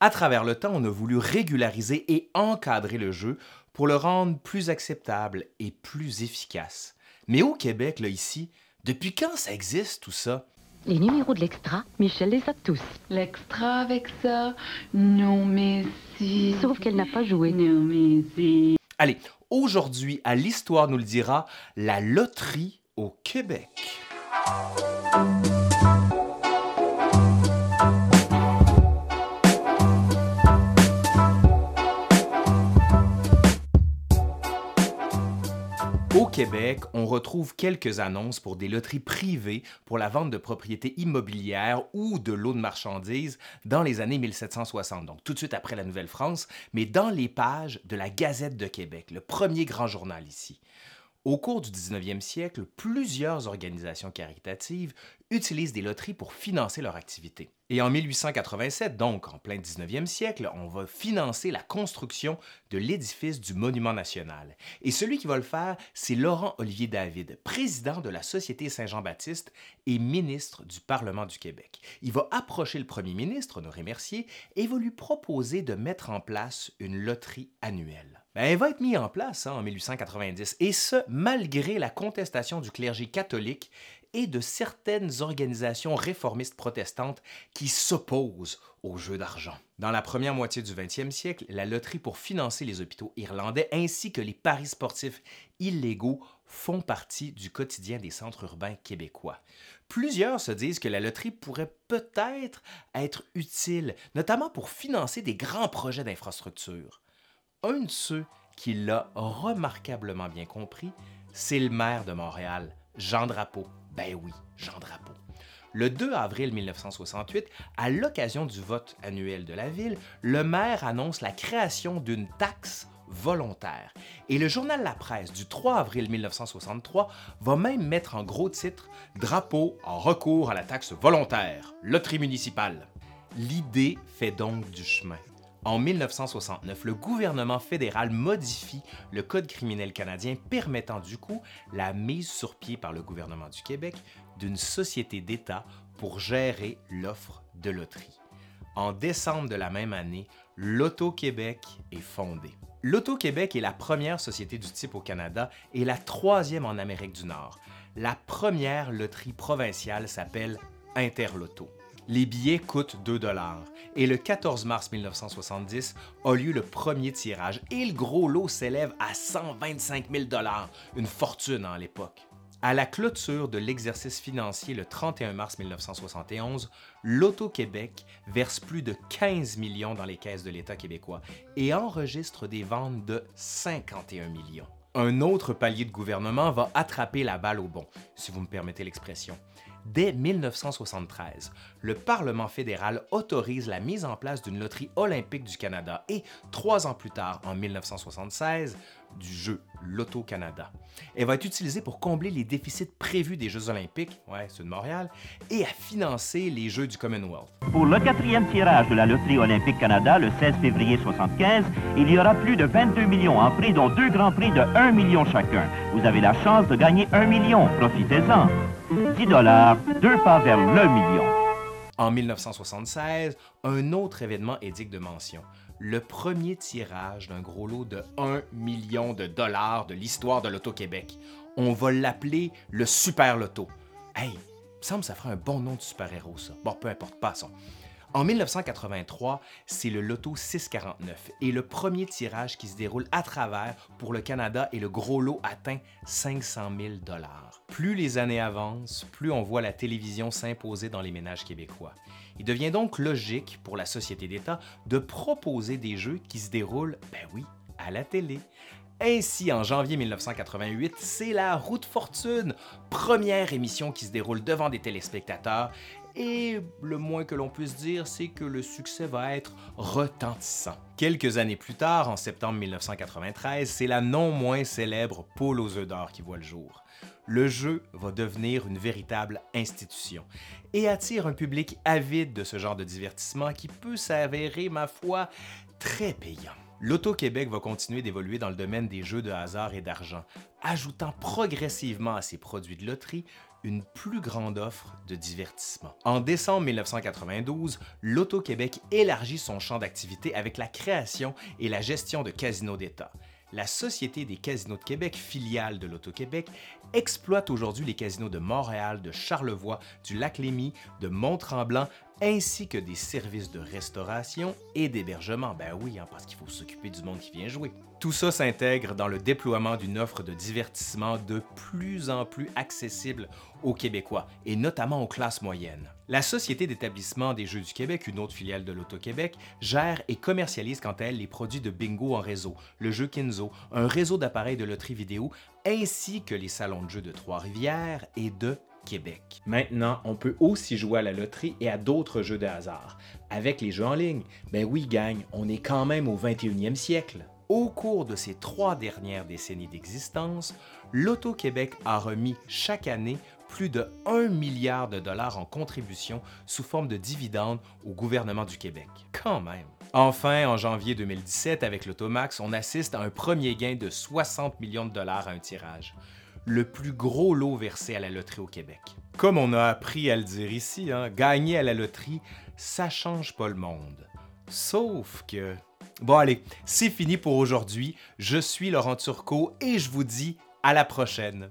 À travers le temps, on a voulu régulariser et encadrer le jeu pour le rendre plus acceptable et plus efficace. Mais au Québec, là, ici, depuis quand ça existe tout ça? Les numéros de l'extra, Michel les a tous. L'extra avec ça, non mais si. Sauf qu'elle n'a pas joué. Non mais si. Allez, aujourd'hui, à l'Histoire nous le dira, la loterie au Québec. Québec, on retrouve quelques annonces pour des loteries privées pour la vente de propriétés immobilières ou de lots de marchandises dans les années 1760, donc tout de suite après la Nouvelle-France, mais dans les pages de la Gazette de Québec, le premier grand journal ici. Au cours du 19e siècle, plusieurs organisations caritatives utilisent des loteries pour financer leur activité. Et en 1887, donc en plein 19e siècle, on va financer la construction de l'édifice du Monument national. Et celui qui va le faire, c'est Laurent Olivier David, président de la Société Saint-Jean-Baptiste et ministre du Parlement du Québec. Il va approcher le premier ministre, Honoré Mercier, et va lui proposer de mettre en place une loterie annuelle. Ben, elle va être mise en place hein, en 1890, et ce, malgré la contestation du clergé catholique et de certaines organisations réformistes protestantes qui s'opposent au jeu d'argent. Dans la première moitié du 20e siècle, la loterie pour financer les hôpitaux irlandais ainsi que les paris sportifs illégaux font partie du quotidien des centres urbains québécois. Plusieurs se disent que la loterie pourrait peut-être être utile, notamment pour financer des grands projets d'infrastructure. Un de ceux qui l'a remarquablement bien compris, c'est le maire de Montréal, Jean Drapeau. Ben oui, Jean Drapeau. Le 2 avril 1968, à l'occasion du vote annuel de la ville, le maire annonce la création d'une taxe volontaire. Et le journal La Presse du 3 avril 1963 va même mettre en gros titre Drapeau en recours à la taxe volontaire, loterie municipale. L'idée fait donc du chemin. En 1969, le gouvernement fédéral modifie le Code criminel canadien permettant du coup la mise sur pied par le gouvernement du Québec d'une société d'État pour gérer l'offre de loterie. En décembre de la même année, l'Auto-Québec est fondé. L'Auto-Québec est la première société du type au Canada et la troisième en Amérique du Nord. La première loterie provinciale s'appelle Interloto. Les billets coûtent 2 dollars et le 14 mars 1970 a lieu le premier tirage et le gros lot s'élève à 125 000 dollars, une fortune à l'époque. À la clôture de l'exercice financier le 31 mars 1971, l'Auto-Québec verse plus de 15 millions dans les caisses de l'État québécois et enregistre des ventes de 51 millions. Un autre palier de gouvernement va attraper la balle au bon, si vous me permettez l'expression. Dès 1973, le Parlement fédéral autorise la mise en place d'une loterie olympique du Canada et, trois ans plus tard, en 1976, du jeu Loto Canada. Elle va être utilisée pour combler les déficits prévus des Jeux olympiques, ouais, ceux de Montréal, et à financer les Jeux du Commonwealth. Pour le quatrième tirage de la Loterie olympique Canada, le 16 février 1975, il y aura plus de 22 millions en prix, dont deux grands prix de 1 million chacun. Vous avez la chance de gagner 1 million. Profitez-en. 10 dollars, deux pas vers le million. En 1976, un autre événement est digne de mention. Le premier tirage d'un gros lot de 1 million de dollars de l'histoire de l'Auto-Québec. On va l'appeler le Super Loto. Hey, il me semble que ça ferait un bon nom de super-héros, ça. Bon, peu importe, passons. En 1983, c'est le Loto 649 et le premier tirage qui se déroule à travers pour le Canada et le gros lot atteint 500 000 dollars. Plus les années avancent, plus on voit la télévision s'imposer dans les ménages québécois. Il devient donc logique pour la société d'État de proposer des jeux qui se déroulent, ben oui, à la télé. Ainsi, en janvier 1988, c'est la Route Fortune, première émission qui se déroule devant des téléspectateurs et le moins que l'on puisse dire, c'est que le succès va être retentissant. Quelques années plus tard, en septembre 1993, c'est la non moins célèbre Poule aux œufs d'or qui voit le jour. Le jeu va devenir une véritable institution et attire un public avide de ce genre de divertissement qui peut s'avérer, ma foi, très payant. l'Auto-Québec va continuer d'évoluer dans le domaine des jeux de hasard et d'argent, ajoutant progressivement à ses produits de loterie une plus grande offre de divertissement. En décembre 1992, l'Auto-Québec élargit son champ d'activité avec la création et la gestion de casinos d'État. La Société des casinos de Québec, filiale de l'Auto-Québec, exploite aujourd'hui les casinos de Montréal, de Charlevoix, du Lac-Lémy, de Mont-Tremblant, ainsi que des services de restauration et d'hébergement. Ben oui, hein, parce qu'il faut s'occuper du monde qui vient jouer. Tout ça s'intègre dans le déploiement d'une offre de divertissement de plus en plus accessible aux Québécois, et notamment aux classes moyennes. La Société d'établissement des Jeux du Québec, une autre filiale de l'Auto-Québec, gère et commercialise quant à elle les produits de bingo en réseau, le jeu Kinzo, un réseau d'appareils de loterie vidéo, ainsi que les salons de jeux de Trois-Rivières et de Maintenant, on peut aussi jouer à la loterie et à d'autres jeux de hasard. Avec les jeux en ligne, ben oui, gang, on est quand même au 21e siècle. Au cours de ces trois dernières décennies d'existence, l'Auto-Québec a remis chaque année plus de 1 milliard de dollars en contribution sous forme de dividendes au gouvernement du Québec. Quand même. Enfin, en janvier 2017, avec l'Automax, on assiste à un premier gain de 60 millions de dollars à un tirage, le plus gros lot versé à la loterie au Québec. Comme on a appris à le dire ici, hein, gagner à la loterie, ça change pas le monde. Sauf que... Bon allez, c'est fini pour aujourd'hui. Je suis Laurent Turcot et je vous dis à la prochaine.